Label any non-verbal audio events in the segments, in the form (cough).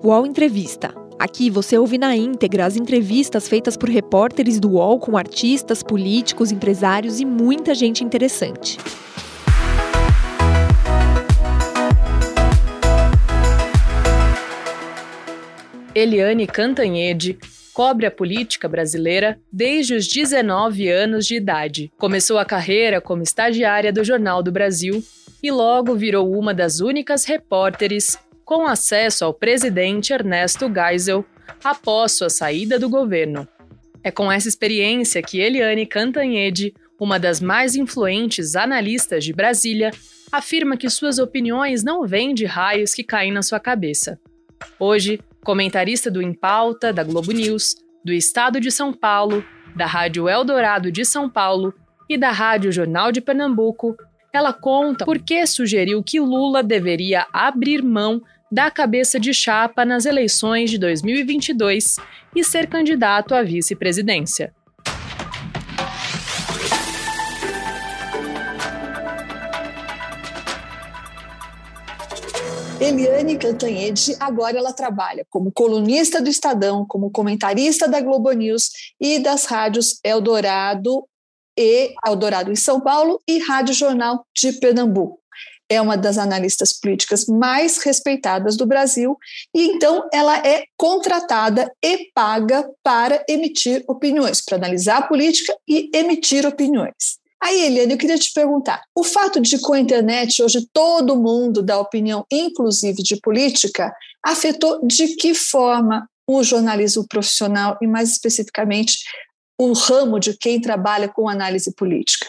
UOL Entrevista. Aqui você ouve na íntegra as entrevistas feitas por repórteres do UOL com artistas, políticos, empresários e muita gente interessante. Eliane Cantanhede cobre a política brasileira desde os 19 anos de idade. Começou a carreira como estagiária do Jornal do Brasil e logo virou uma das únicas repórteres com acesso ao presidente Ernesto Geisel após sua saída do governo. É com essa experiência que Eliane Cantanhede, uma das mais influentes analistas de Brasília, afirma que suas opiniões não vêm de raios que caem na sua cabeça. Hoje, comentarista do Impauta, da Globo News, do Estado de São Paulo, da Rádio Eldorado de São Paulo e da Rádio Jornal de Pernambuco, ela conta por que sugeriu que Lula deveria abrir mão da cabeça de chapa nas eleições de 2022 e ser candidato à vice-presidência. Eliane Cantanhede, agora ela trabalha como colunista do Estadão, como comentarista da Globo News e das rádios Eldorado e Eldorado em São Paulo e Rádio Jornal de Pernambuco. É uma das analistas políticas mais respeitadas do Brasil e então ela é contratada e paga para emitir opiniões, para analisar a política e emitir opiniões. Aí, Eliane, eu queria te perguntar: o fato de com a internet hoje todo mundo dá opinião, inclusive de política, afetou de que forma o jornalismo profissional e, mais especificamente, o ramo de quem trabalha com análise política?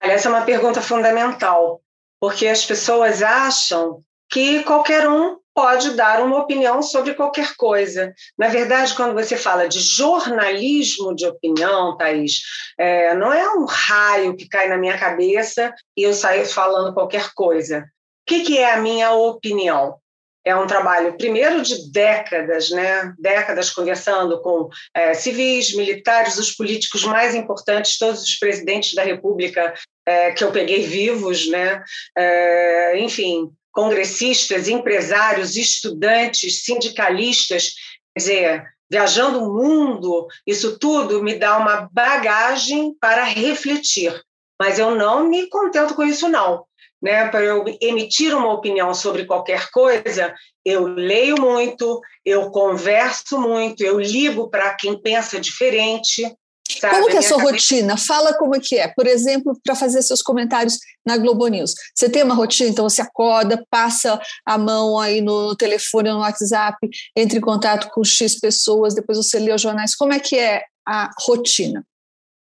Essa é uma pergunta fundamental, porque as pessoas acham que qualquer um pode dar uma opinião sobre qualquer coisa. Na verdade, quando você fala de jornalismo de opinião, Thaís, é, não é um raio que cai na minha cabeça e eu saio falando qualquer coisa. O que, que é a minha opinião? É um trabalho, primeiro, de décadas, né? décadas conversando com é, civis, militares, os políticos mais importantes, todos os presidentes da República é, que eu peguei vivos, né? É, enfim, congressistas, empresários, estudantes, sindicalistas, quer dizer, viajando o mundo, isso tudo me dá uma bagagem para refletir. Mas eu não me contento com isso, não. Né? Para eu emitir uma opinião sobre qualquer coisa, eu leio muito, eu converso muito, eu ligo para quem pensa diferente, Sabe? Como que é a sua cabeça... rotina? Fala como é que é. Por exemplo, para fazer seus comentários na Globo News. Você tem uma rotina, então você acorda, passa a mão aí no telefone, no WhatsApp, entra em contato com X pessoas, depois você lê os jornais. Como é que é a rotina?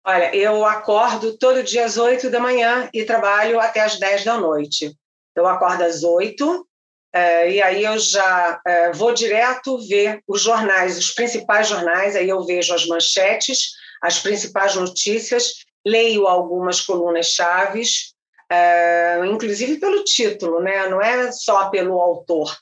Olha, eu acordo todo dia às 8 da manhã e trabalho até às 10 da noite. Eu acordo às 8, é, e aí eu já é, vou direto ver os jornais, os principais jornais, aí eu vejo as manchetes, as principais notícias, leio algumas colunas chaves, é, inclusive pelo título, né? não é só pelo autor.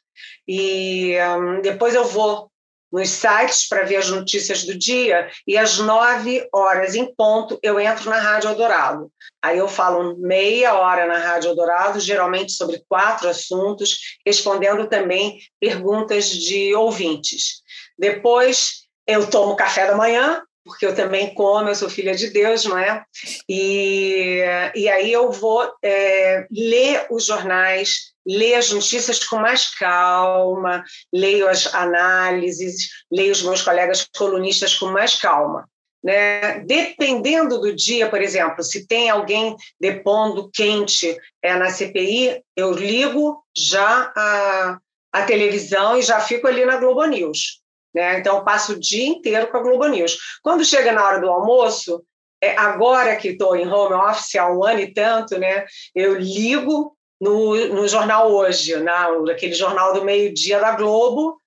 E um, depois eu vou nos sites para ver as notícias do dia e às nove horas em ponto eu entro na Rádio Eldorado. Aí eu falo meia hora na Rádio Eldorado, geralmente sobre quatro assuntos, respondendo também perguntas de ouvintes. Depois eu tomo café da manhã, porque eu também como, eu sou filha de Deus, não é? E, e aí eu vou é, ler os jornais, ler as notícias com mais calma, leio as análises, leio os meus colegas colunistas com mais calma. Né? Dependendo do dia, por exemplo, se tem alguém depondo quente é, na CPI, eu ligo já a, a televisão e já fico ali na Globo News. Né? Então, eu passo o dia inteiro com a Globo News. Quando chega na hora do almoço, é, agora que estou em home office há um ano e tanto, né, eu ligo no, no jornal hoje, na, naquele jornal do meio-dia da Globo,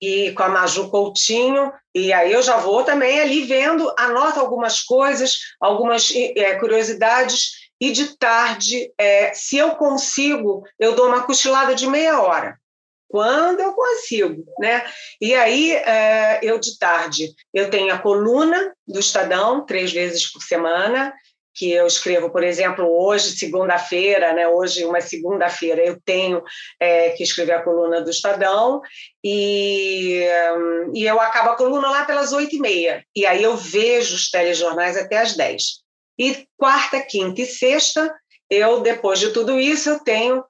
e com a Maju Coutinho, e aí eu já vou também ali vendo, anoto algumas coisas, algumas é, curiosidades, e de tarde, é, se eu consigo, eu dou uma cochilada de meia hora quando eu consigo, né? E aí, é, eu de tarde, eu tenho a coluna do Estadão, três vezes por semana, que eu escrevo, por exemplo, hoje, segunda-feira, né? Hoje, uma segunda-feira, eu tenho é, que escrever a coluna do Estadão e, e eu acabo a coluna lá pelas oito e meia. E aí eu vejo os telejornais até às dez. E quarta, quinta e sexta, eu, depois de tudo isso, eu tenho,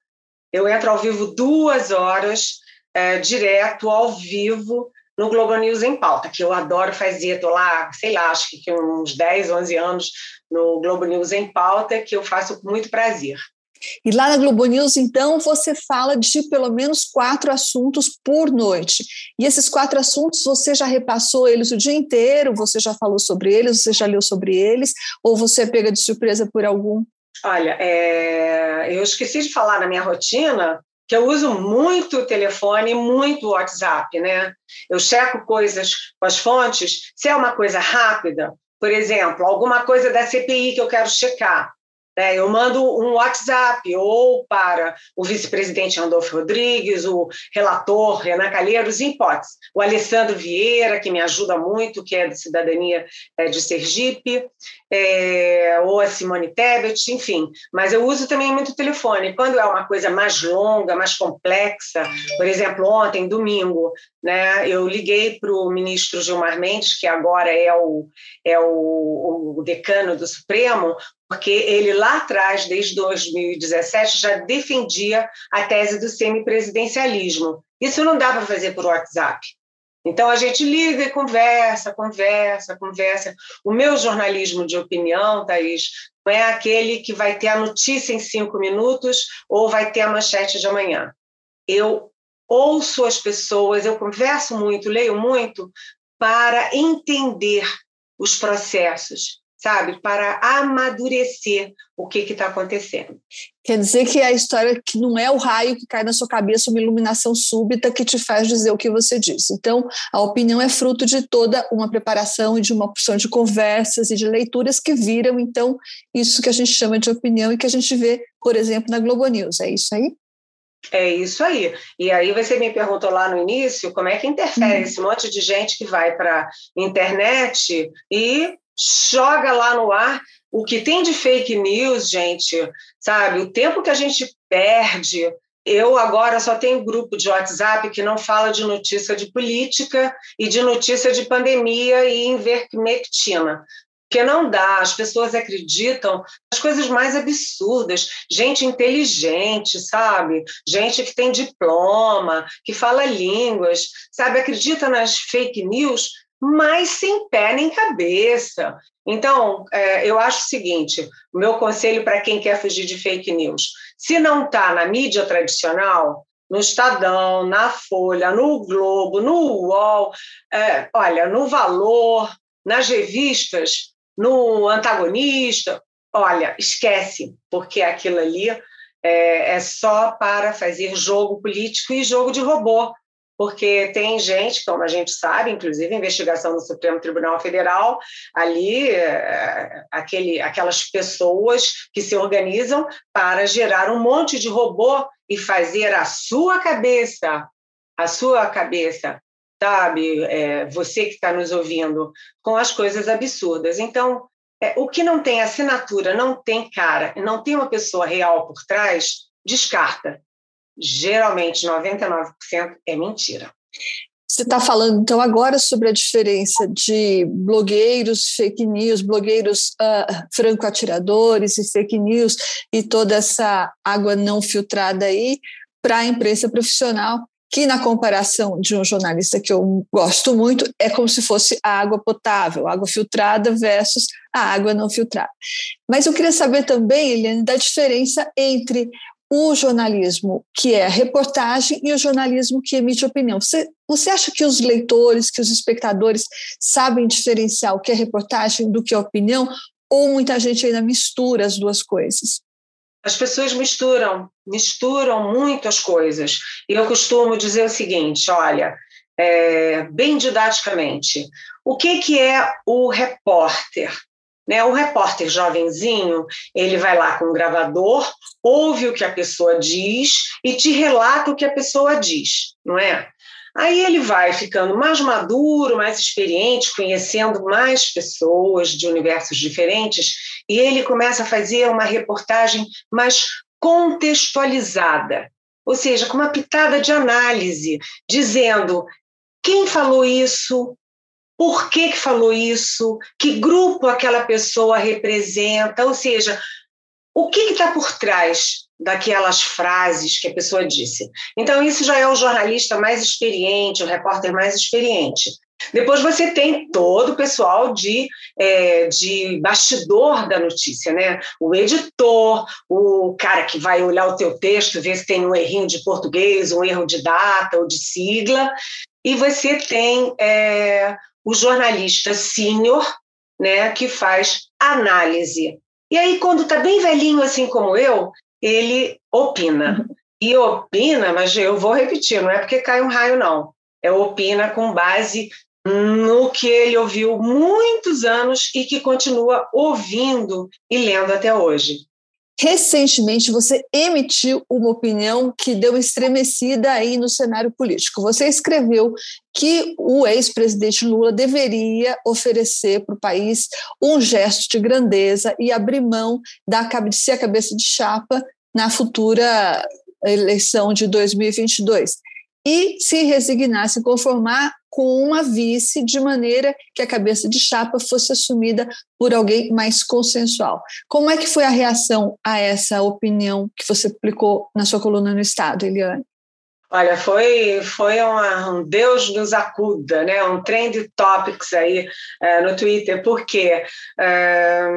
eu entro ao vivo duas horas, é, direto, ao vivo, no Globo News em Pauta, que eu adoro fazer, estou lá, sei lá, acho que uns 10, 11 anos no Globo News em Pauta, que eu faço com muito prazer. E lá na Globo News, então, você fala de pelo menos quatro assuntos por noite. E esses quatro assuntos, você já repassou eles o dia inteiro? Você já falou sobre eles? Você já leu sobre eles? Ou você é pega de surpresa por algum? Olha, é... eu esqueci de falar na minha rotina que eu uso muito o telefone, muito o WhatsApp, né? Eu checo coisas com as fontes. Se é uma coisa rápida, por exemplo, alguma coisa da CPI que eu quero checar? Eu mando um WhatsApp ou para o vice-presidente Randolfo Rodrigues, o relator Renan Calheiros, em hipótese, o Alessandro Vieira, que me ajuda muito, que é de cidadania é, de Sergipe, é, ou a Simone Tebet, enfim. Mas eu uso também muito o telefone. Quando é uma coisa mais longa, mais complexa, por exemplo, ontem, domingo, né, eu liguei para o ministro Gilmar Mendes, que agora é o, é o, o decano do Supremo, porque ele lá atrás, desde 2017, já defendia a tese do semipresidencialismo. Isso não dá para fazer por WhatsApp. Então a gente liga e conversa, conversa, conversa. O meu jornalismo de opinião, Thaís, não é aquele que vai ter a notícia em cinco minutos ou vai ter a manchete de amanhã. Eu ouço as pessoas, eu converso muito, leio muito para entender os processos, sabe? Para amadurecer o que está acontecendo. Quer dizer que a história que não é o raio que cai na sua cabeça, uma iluminação súbita que te faz dizer o que você disse. Então, a opinião é fruto de toda uma preparação e de uma porção de conversas e de leituras que viram, então, isso que a gente chama de opinião e que a gente vê, por exemplo, na Globo News. É isso aí? É isso aí. E aí você me perguntou lá no início como é que interfere uhum. esse monte de gente que vai para a internet e joga lá no ar o que tem de fake news, gente, sabe? O tempo que a gente perde. Eu agora só tenho grupo de WhatsApp que não fala de notícia de política e de notícia de pandemia e invermectina. Porque não dá, as pessoas acreditam nas coisas mais absurdas. Gente inteligente, sabe? Gente que tem diploma, que fala línguas, sabe? Acredita nas fake news mas sem pé nem cabeça. Então, é, eu acho o seguinte: o meu conselho para quem quer fugir de fake news, se não está na mídia tradicional, no Estadão, na Folha, no Globo, no UOL, é, olha, no Valor, nas revistas, no Antagonista, olha, esquece, porque aquilo ali é, é só para fazer jogo político e jogo de robô porque tem gente, como a gente sabe, inclusive investigação do Supremo Tribunal Federal, ali é, aquele, aquelas pessoas que se organizam para gerar um monte de robô e fazer a sua cabeça, a sua cabeça, sabe, é, você que está nos ouvindo, com as coisas absurdas. Então, é, o que não tem assinatura, não tem cara, não tem uma pessoa real por trás, descarta geralmente 99% é mentira. Você está falando então agora sobre a diferença de blogueiros, fake news, blogueiros uh, franco-atiradores e fake news e toda essa água não filtrada aí para a imprensa profissional, que na comparação de um jornalista que eu gosto muito, é como se fosse a água potável, água filtrada versus a água não filtrada. Mas eu queria saber também, Eliane, da diferença entre o jornalismo que é reportagem e o jornalismo que emite opinião. Você, você acha que os leitores, que os espectadores sabem diferenciar o que é reportagem do que é opinião? Ou muita gente ainda mistura as duas coisas? As pessoas misturam, misturam muito as coisas. E eu costumo dizer o seguinte: olha, é, bem didaticamente, o que, que é o repórter? Né? O repórter jovenzinho, ele vai lá com o gravador, ouve o que a pessoa diz e te relata o que a pessoa diz, não é? Aí ele vai ficando mais maduro, mais experiente, conhecendo mais pessoas de universos diferentes, e ele começa a fazer uma reportagem mais contextualizada, ou seja, com uma pitada de análise, dizendo quem falou isso, por que, que falou isso, que grupo aquela pessoa representa, ou seja, o que está por trás daquelas frases que a pessoa disse. Então, isso já é o jornalista mais experiente, o repórter mais experiente. Depois você tem todo o pessoal de, é, de bastidor da notícia, né? O editor, o cara que vai olhar o teu texto, ver se tem um errinho de português, um erro de data ou de sigla. E você tem é, o jornalista sênior, né, que faz análise. E aí, quando está bem velhinho, assim como eu, ele opina. E opina, mas eu vou repetir, não é porque cai um raio, não. É opina com base no que ele ouviu muitos anos e que continua ouvindo e lendo até hoje. Recentemente, você emitiu uma opinião que deu estremecida aí no cenário político. Você escreveu que o ex-presidente Lula deveria oferecer para o país um gesto de grandeza e abrir mão da, ser a cabeça de chapa na futura eleição de 2022 e se resignar, se conformar com uma vice, de maneira que a cabeça de chapa fosse assumida por alguém mais consensual. Como é que foi a reação a essa opinião que você publicou na sua coluna no Estado, Eliane? Olha, foi, foi uma, um Deus nos acuda, né? um trend topics aí é, no Twitter. Por quê? É,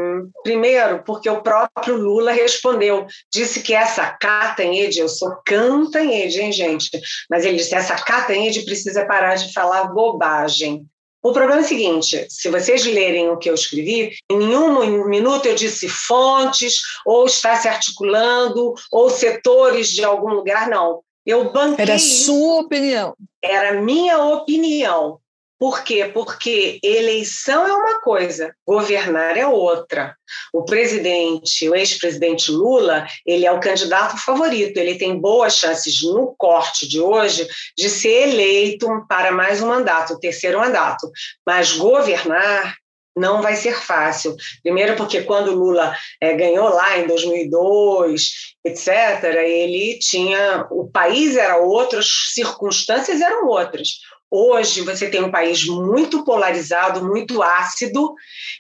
primeiro, porque o próprio Lula respondeu, disse que essa Catanhede, eu sou Cantanhede, hein, gente? Mas ele disse, essa Catanhede precisa parar de falar bobagem. O problema é o seguinte: se vocês lerem o que eu escrevi, em nenhum minuto eu disse fontes, ou está se articulando, ou setores de algum lugar, não. Eu banquei. Era sua opinião. Era minha opinião. Por quê? Porque eleição é uma coisa, governar é outra. O presidente, o ex-presidente Lula, ele é o candidato favorito, ele tem boas chances no corte de hoje de ser eleito para mais um mandato, o terceiro mandato. Mas governar não vai ser fácil. Primeiro, porque quando Lula é, ganhou lá em 2002, etc., ele tinha. O país era outro, as circunstâncias eram outras. Hoje você tem um país muito polarizado, muito ácido.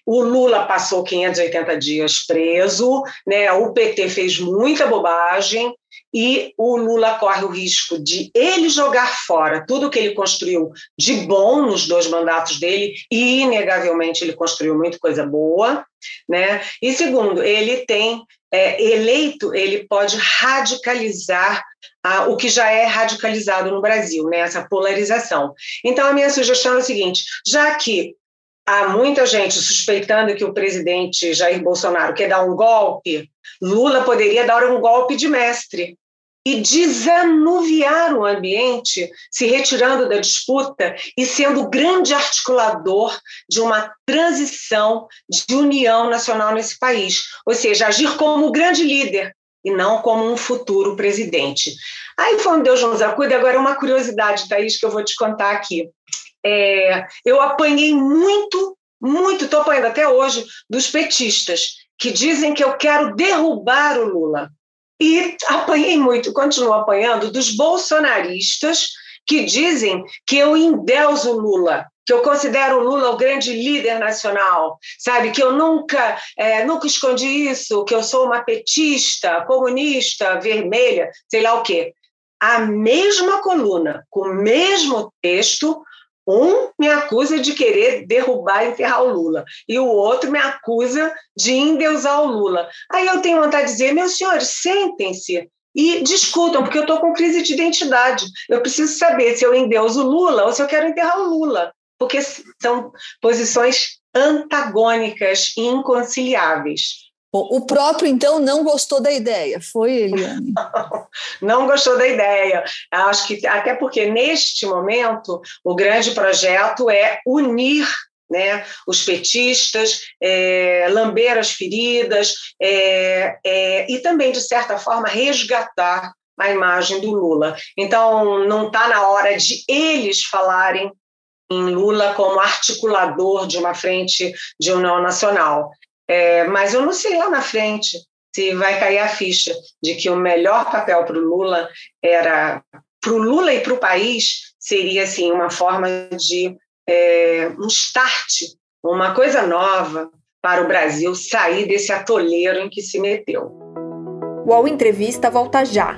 O Lula passou 580 dias preso, né? o PT fez muita bobagem, e o Lula corre o risco de ele jogar fora tudo que ele construiu de bom nos dois mandatos dele, e inegavelmente ele construiu muita coisa boa, né? E segundo, ele tem é, eleito, ele pode radicalizar ah, o que já é radicalizado no Brasil, né? Essa polarização. Então a minha sugestão é o seguinte: já que há muita gente suspeitando que o presidente Jair Bolsonaro quer dar um golpe, Lula poderia dar um golpe de mestre e desanuviar o ambiente, se retirando da disputa e sendo o grande articulador de uma transição de união nacional nesse país, ou seja, agir como o grande líder e não como um futuro presidente. Aí foi um Deus nos acuda, agora uma curiosidade, Thaís, que eu vou te contar aqui. É, eu apanhei muito, muito, estou apanhando até hoje, dos petistas, que dizem que eu quero derrubar o Lula. E apanhei muito, continuo apanhando, dos bolsonaristas que dizem que eu endeuso Lula, que eu considero o Lula o grande líder nacional, sabe? Que eu nunca, é, nunca escondi isso, que eu sou uma petista, comunista, vermelha, sei lá o quê. A mesma coluna, com o mesmo texto, um me acusa de querer derrubar e enterrar o Lula, e o outro me acusa de endeusar o Lula. Aí eu tenho vontade de dizer, meus senhores, sentem-se e discutam, porque eu estou com crise de identidade. Eu preciso saber se eu endeuso o Lula ou se eu quero enterrar o Lula, porque são posições antagônicas e inconciliáveis. O próprio, então, não gostou da ideia, foi, Eliane? (laughs) não gostou da ideia. Acho que, até porque, neste momento, o grande projeto é unir né, os petistas, é, lamber as feridas é, é, e também, de certa forma, resgatar a imagem do Lula. Então, não está na hora de eles falarem em Lula como articulador de uma frente de união nacional. É, mas eu não sei lá na frente se vai cair a ficha de que o melhor papel para o Lula era para o Lula e para o país seria assim uma forma de é, um start, uma coisa nova para o Brasil sair desse atoleiro em que se meteu. O Entrevista volta já.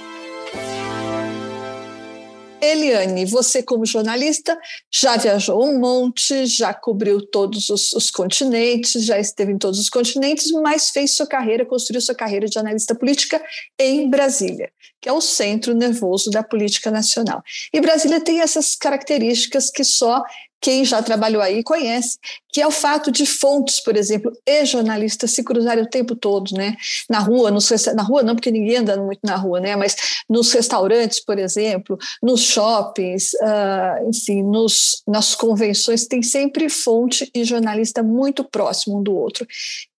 Eliane, você como jornalista já viajou um monte, já cobriu todos os, os, continentes, já esteve em todos os continentes, mas fez sua carreira, construiu sua carreira de analista política em Brasília, que é o centro nervoso da política nacional. E Brasília tem essas características que só quem já trabalhou aí conhece, que é o fato de fontes, por exemplo, e jornalistas se cruzarem o tempo todo, né? Na rua, nos, na rua não, porque ninguém anda muito na rua, né? Mas nos restaurantes, por exemplo, nos shoppings, uh, enfim, nos, nas convenções, tem sempre fonte e jornalista muito próximo um do outro.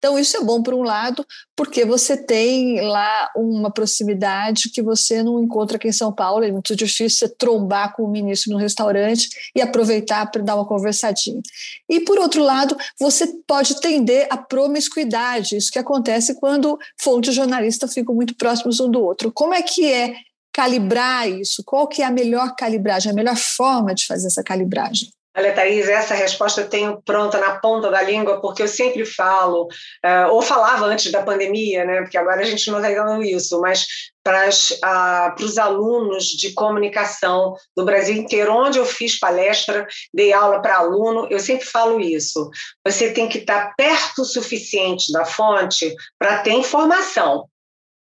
Então, isso é bom por um lado, porque você tem lá uma proximidade que você não encontra aqui em São Paulo, é muito difícil você trombar com o ministro no restaurante e aproveitar para dar uma conversadinha. E, por outro lado, você pode tender à promiscuidade, isso que acontece quando fontes jornalistas ficam muito próximos um do outro. Como é que é calibrar isso? Qual que é a melhor calibragem, a melhor forma de fazer essa calibragem? Olha, Thaís, essa resposta eu tenho pronta na ponta da língua, porque eu sempre falo, uh, ou falava antes da pandemia, né, porque agora a gente não está dando isso, mas para uh, os alunos de comunicação do Brasil inteiro, onde eu fiz palestra, dei aula para aluno, eu sempre falo isso. Você tem que estar perto o suficiente da fonte para ter informação,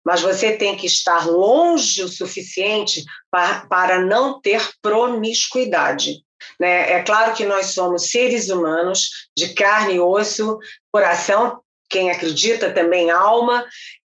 mas você tem que estar longe o suficiente para não ter promiscuidade. Né? É claro que nós somos seres humanos de carne e osso, coração, quem acredita também alma,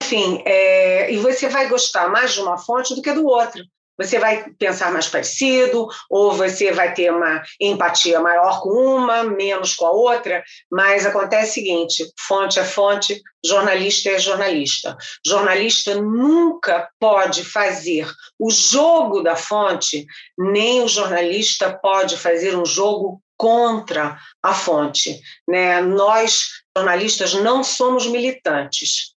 enfim, é, e você vai gostar mais de uma fonte do que do outro você vai pensar mais parecido, ou você vai ter uma empatia maior com uma, menos com a outra, mas acontece o seguinte: fonte é fonte, jornalista é jornalista. Jornalista nunca pode fazer o jogo da fonte, nem o jornalista pode fazer um jogo contra a fonte. Né? Nós, jornalistas, não somos militantes.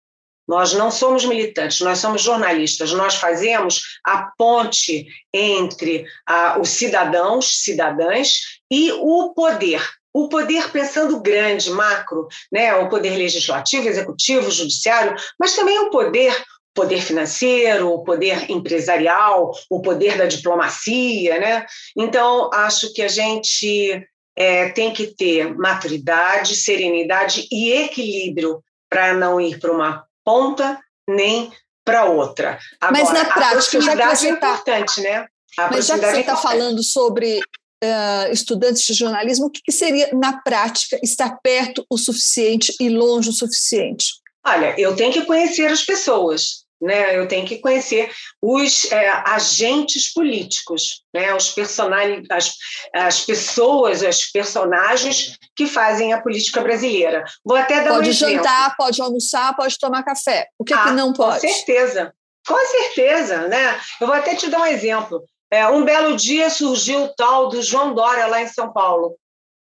Nós não somos militantes, nós somos jornalistas. Nós fazemos a ponte entre ah, os cidadãos, cidadãs e o poder. O poder pensando grande, macro, né? o poder legislativo, executivo, judiciário, mas também o poder poder financeiro, o poder empresarial, o poder da diplomacia, né? Então acho que a gente é, tem que ter maturidade, serenidade e equilíbrio para não ir para uma ponta nem para outra. Agora, Mas na prática, já que você é tá importante, né? A Mas já que você está é falando sobre uh, estudantes de jornalismo, o que, que seria, na prática, estar perto o suficiente e longe o suficiente? Olha, eu tenho que conhecer as pessoas né? Eu tenho que conhecer os é, agentes políticos, né? Os personagens, as, as pessoas, os personagens que fazem a política brasileira. Vou até dar pode um jantar, pode almoçar, pode tomar café. O que, ah, que não pode? Com certeza, com certeza, né? Eu vou até te dar um exemplo. É, um belo dia surgiu o tal do João Dória lá em São Paulo.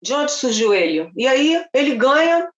De onde surgiu ele? E aí ele ganha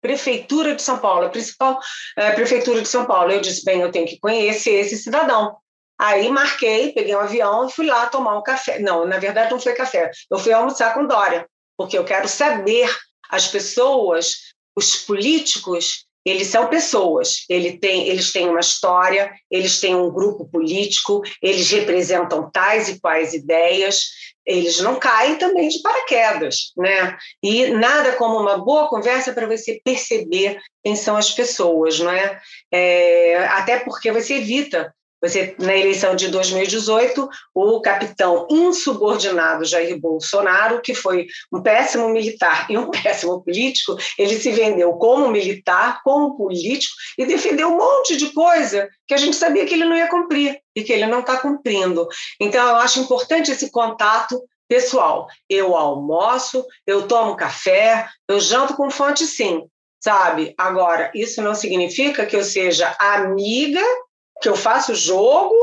Prefeitura de São Paulo, a principal é, prefeitura de São Paulo. Eu disse, bem, eu tenho que conhecer esse cidadão. Aí marquei, peguei um avião e fui lá tomar um café. Não, na verdade não foi café. Eu fui almoçar com Dória, porque eu quero saber as pessoas, os políticos eles são pessoas, ele tem, eles têm uma história, eles têm um grupo político, eles representam tais e quais ideias, eles não caem também de paraquedas, né? E nada como uma boa conversa para você perceber quem são as pessoas, não é? é? Até porque você evita você, na eleição de 2018, o capitão insubordinado Jair Bolsonaro, que foi um péssimo militar e um (laughs) péssimo político, ele se vendeu como militar, como político e defendeu um monte de coisa que a gente sabia que ele não ia cumprir e que ele não está cumprindo. Então, eu acho importante esse contato pessoal. Eu almoço, eu tomo café, eu janto com fonte sim, sabe? Agora, isso não significa que eu seja amiga que eu faça o jogo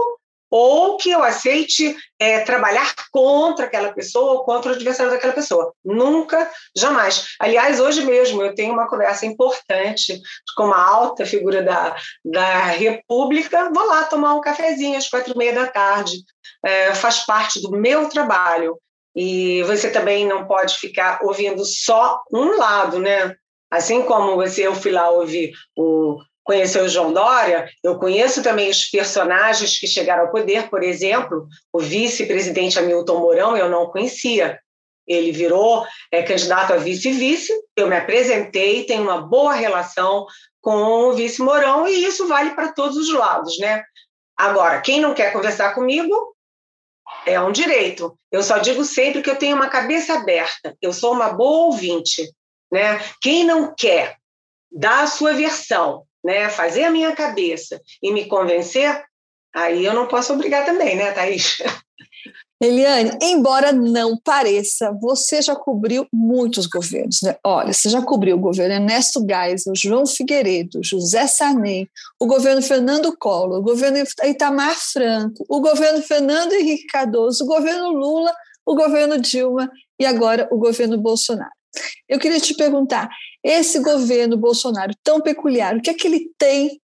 ou que eu aceite é, trabalhar contra aquela pessoa ou contra o adversário daquela pessoa. Nunca, jamais. Aliás, hoje mesmo eu tenho uma conversa importante com uma alta figura da, da República. Vou lá tomar um cafezinho às quatro e meia da tarde. É, faz parte do meu trabalho. E você também não pode ficar ouvindo só um lado, né? Assim como você, eu fui lá ouvir o conheceu o João Dória, eu conheço também os personagens que chegaram ao poder, por exemplo, o vice-presidente Hamilton Mourão, eu não conhecia. Ele virou é, candidato a vice-vice, eu me apresentei, tenho uma boa relação com o vice Mourão, e isso vale para todos os lados, né? Agora, quem não quer conversar comigo, é um direito. Eu só digo sempre que eu tenho uma cabeça aberta, eu sou uma boa ouvinte. Né? Quem não quer dar a sua versão, né, fazer a minha cabeça e me convencer, aí eu não posso obrigar também, né, Thaís? (laughs) Eliane, embora não pareça, você já cobriu muitos governos. Né? Olha, você já cobriu o governo Ernesto Geisel, João Figueiredo, José Sarney, o governo Fernando Collor, o governo Itamar Franco, o governo Fernando Henrique Cardoso, o governo Lula, o governo Dilma e agora o governo Bolsonaro. Eu queria te perguntar: esse governo Bolsonaro tão peculiar, o que é que ele tem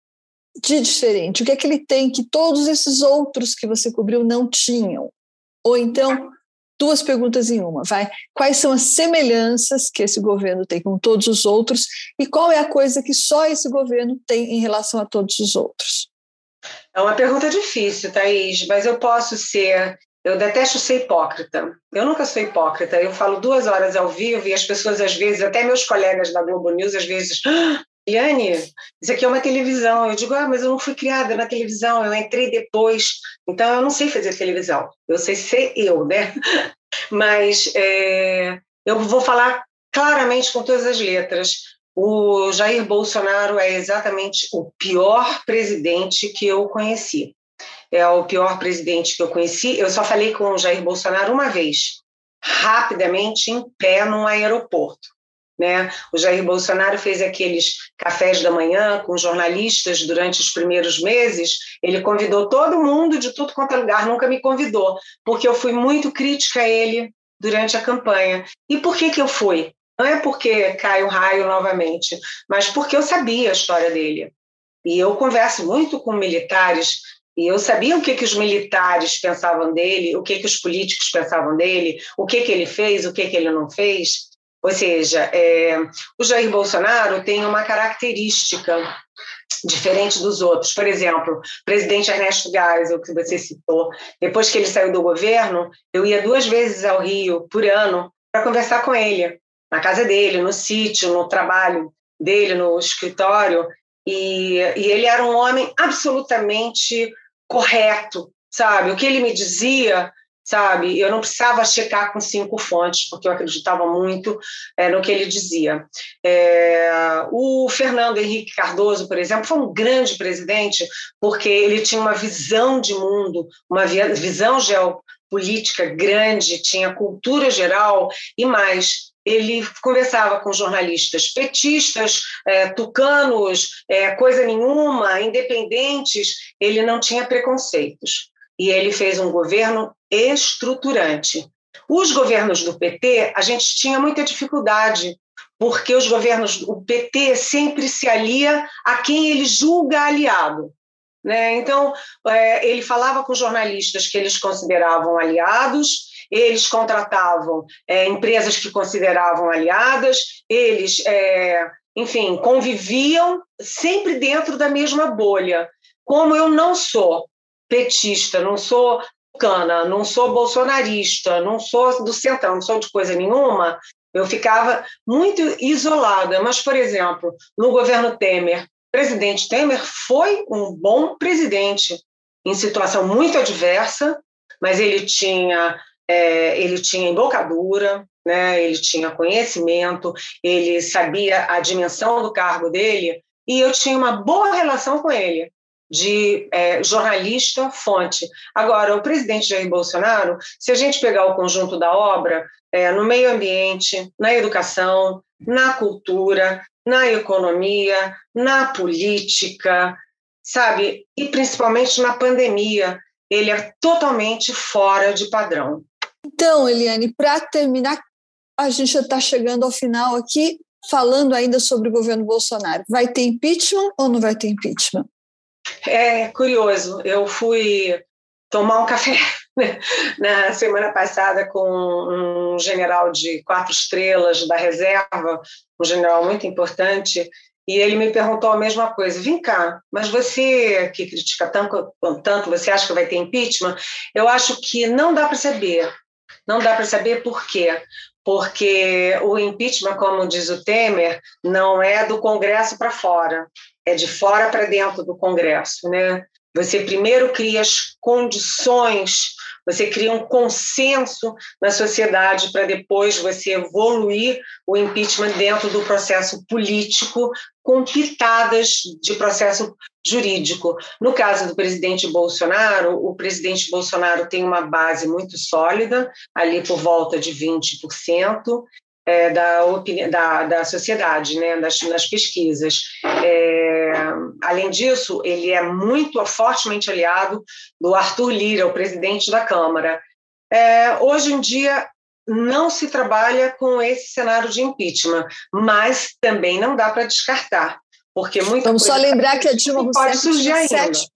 de diferente? O que é que ele tem que todos esses outros que você cobriu não tinham? Ou então, duas perguntas em uma, vai? Quais são as semelhanças que esse governo tem com todos os outros e qual é a coisa que só esse governo tem em relação a todos os outros? É uma pergunta difícil, Thaís, mas eu posso ser eu detesto ser hipócrita. Eu nunca sou hipócrita. Eu falo duas horas ao vivo e as pessoas, às vezes, até meus colegas da Globo News, às vezes, ah, Liane, isso aqui é uma televisão. Eu digo, ah, mas eu não fui criada na televisão, eu entrei depois. Então, eu não sei fazer televisão. Eu sei ser eu, né? (laughs) Mas é, eu vou falar claramente com todas as letras. O Jair Bolsonaro é exatamente o pior presidente que eu conheci é o pior presidente que eu conheci. Eu só falei com o Jair Bolsonaro uma vez, rapidamente, em pé, num aeroporto. Né? O Jair Bolsonaro fez aqueles cafés da manhã com jornalistas durante os primeiros meses. Ele convidou todo mundo de tudo quanto é lugar, nunca me convidou, porque eu fui muito crítica a ele durante a campanha. E por que, que eu fui? Não é porque cai o raio novamente, mas porque eu sabia a história dele. E eu converso muito com militares e eu sabia o que, que os militares pensavam dele, o que, que os políticos pensavam dele, o que, que ele fez, o que, que ele não fez. Ou seja, é, o Jair Bolsonaro tem uma característica diferente dos outros. Por exemplo, o presidente Ernesto Geisel, que você citou, depois que ele saiu do governo, eu ia duas vezes ao Rio por ano para conversar com ele, na casa dele, no sítio, no trabalho dele, no escritório. E, e ele era um homem absolutamente correto, sabe? O que ele me dizia, sabe? Eu não precisava checar com cinco fontes, porque eu acreditava muito é, no que ele dizia. É, o Fernando Henrique Cardoso, por exemplo, foi um grande presidente, porque ele tinha uma visão de mundo, uma visão geopolítica grande, tinha cultura geral e mais ele conversava com jornalistas petistas, é, tucanos, é, coisa nenhuma, independentes, ele não tinha preconceitos. E ele fez um governo estruturante. Os governos do PT, a gente tinha muita dificuldade, porque os governos, o PT sempre se alia a quem ele julga aliado. Né? Então, é, ele falava com jornalistas que eles consideravam aliados, eles contratavam é, empresas que consideravam aliadas, eles é, enfim, conviviam sempre dentro da mesma bolha. Como eu não sou petista, não sou cana, não sou bolsonarista, não sou do centrão, não sou de coisa nenhuma, eu ficava muito isolada. Mas, por exemplo, no governo Temer, o presidente Temer foi um bom presidente em situação muito adversa, mas ele tinha é, ele tinha embocadura, né? ele tinha conhecimento, ele sabia a dimensão do cargo dele e eu tinha uma boa relação com ele de é, jornalista fonte. Agora, o presidente Jair Bolsonaro, se a gente pegar o conjunto da obra, é, no meio ambiente, na educação, na cultura, na economia, na política, sabe? E principalmente na pandemia, ele é totalmente fora de padrão. Então, Eliane, para terminar, a gente já está chegando ao final aqui, falando ainda sobre o governo Bolsonaro. Vai ter impeachment ou não vai ter impeachment? É curioso, eu fui tomar um café né, (laughs) na semana passada com um general de quatro estrelas da reserva, um general muito importante, e ele me perguntou a mesma coisa. Vem cá, mas você que critica tanto, tanto, você acha que vai ter impeachment? Eu acho que não dá para saber. Não dá para saber por quê. Porque o impeachment, como diz o Temer, não é do Congresso para fora, é de fora para dentro do Congresso, né? Você primeiro cria as condições, você cria um consenso na sociedade para depois você evoluir o impeachment dentro do processo político com pitadas de processo jurídico. No caso do presidente Bolsonaro, o presidente Bolsonaro tem uma base muito sólida, ali por volta de 20%, é, da, da, da sociedade, né, nas, nas pesquisas. É, além disso, ele é muito fortemente aliado do Arthur Lira, o presidente da Câmara. É, hoje em dia, não se trabalha com esse cenário de impeachment, mas também não dá para descartar, porque muito Vamos só lembrar que a Dilma Rousseff tinha 7,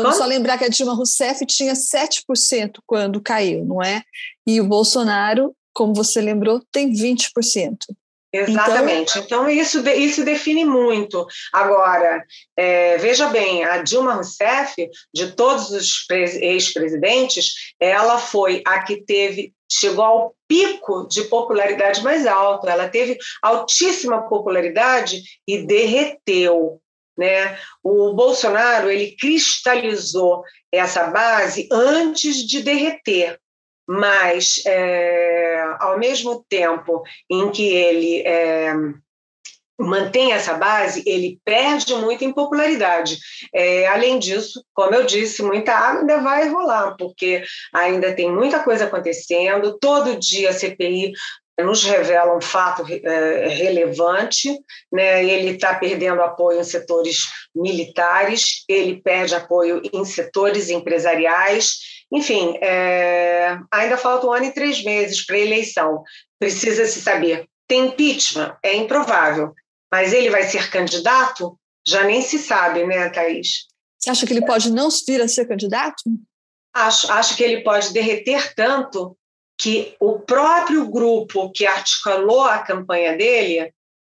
Vamos só lembrar que a Dilma Rousseff tinha 7% quando caiu, não é? E o Bolsonaro como você lembrou, tem 20%. Exatamente. Então, então isso, isso define muito. Agora, é, veja bem, a Dilma Rousseff, de todos os ex-presidentes, ela foi a que teve chegou ao pico de popularidade mais alto. Ela teve altíssima popularidade e derreteu. Né? O Bolsonaro ele cristalizou essa base antes de derreter mas é, ao mesmo tempo em que ele é, mantém essa base, ele perde muito em popularidade. É, além disso, como eu disse, muita água ainda vai rolar, porque ainda tem muita coisa acontecendo, todo dia a CPI nos revela um fato é, relevante, né? ele está perdendo apoio em setores militares, ele perde apoio em setores empresariais, enfim, é, ainda falta um ano e três meses para a eleição. Precisa se saber. Tem impeachment? É improvável. Mas ele vai ser candidato? Já nem se sabe, né, Thaís? Você acha que ele pode não vir a ser candidato? Acho, acho que ele pode derreter tanto que o próprio grupo que articulou a campanha dele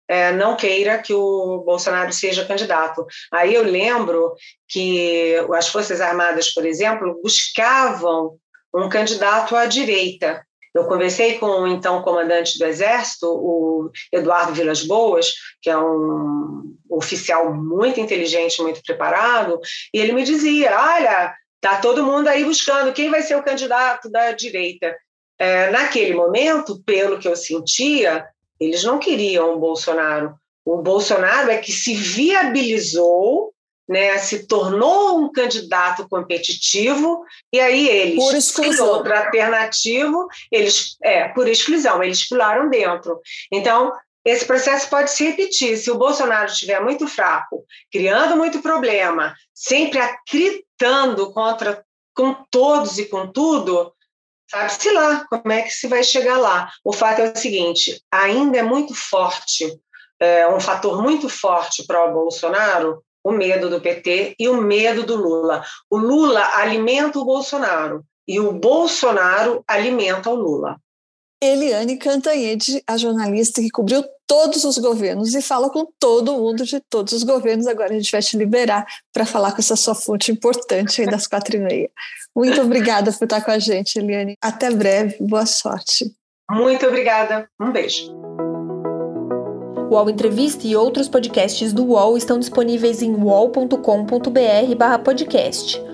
é, não queira que o Bolsonaro seja candidato. Aí eu lembro que as Forças Armadas, por exemplo, buscavam um candidato à direita. Eu conversei com o então comandante do Exército, o Eduardo Vilas Boas, que é um oficial muito inteligente, muito preparado, e ele me dizia: Olha, tá todo mundo aí buscando quem vai ser o candidato da direita. É, naquele momento, pelo que eu sentia, eles não queriam o Bolsonaro. O Bolsonaro é que se viabilizou, né, se tornou um candidato competitivo, e aí eles, por exclusão. outro alternativo, eles, é, por exclusão, eles pularam dentro. Então, esse processo pode se repetir. Se o Bolsonaro estiver muito fraco, criando muito problema, sempre atritando contra com todos e com tudo, Sabe-se lá como é que se vai chegar lá. O fato é o seguinte: ainda é muito forte, é um fator muito forte para o Bolsonaro, o medo do PT e o medo do Lula. O Lula alimenta o Bolsonaro e o Bolsonaro alimenta o Lula. Eliane Cantanhede, a jornalista que cobriu todos os governos e fala com todo mundo de todos os governos. Agora a gente vai te liberar para falar com essa sua fonte importante aí das quatro e meia. Muito obrigada por estar com a gente, Eliane. Até breve. Boa sorte. Muito obrigada. Um beijo. O UOL Entrevista e outros podcasts do UOL estão disponíveis em uol.com.br/podcast.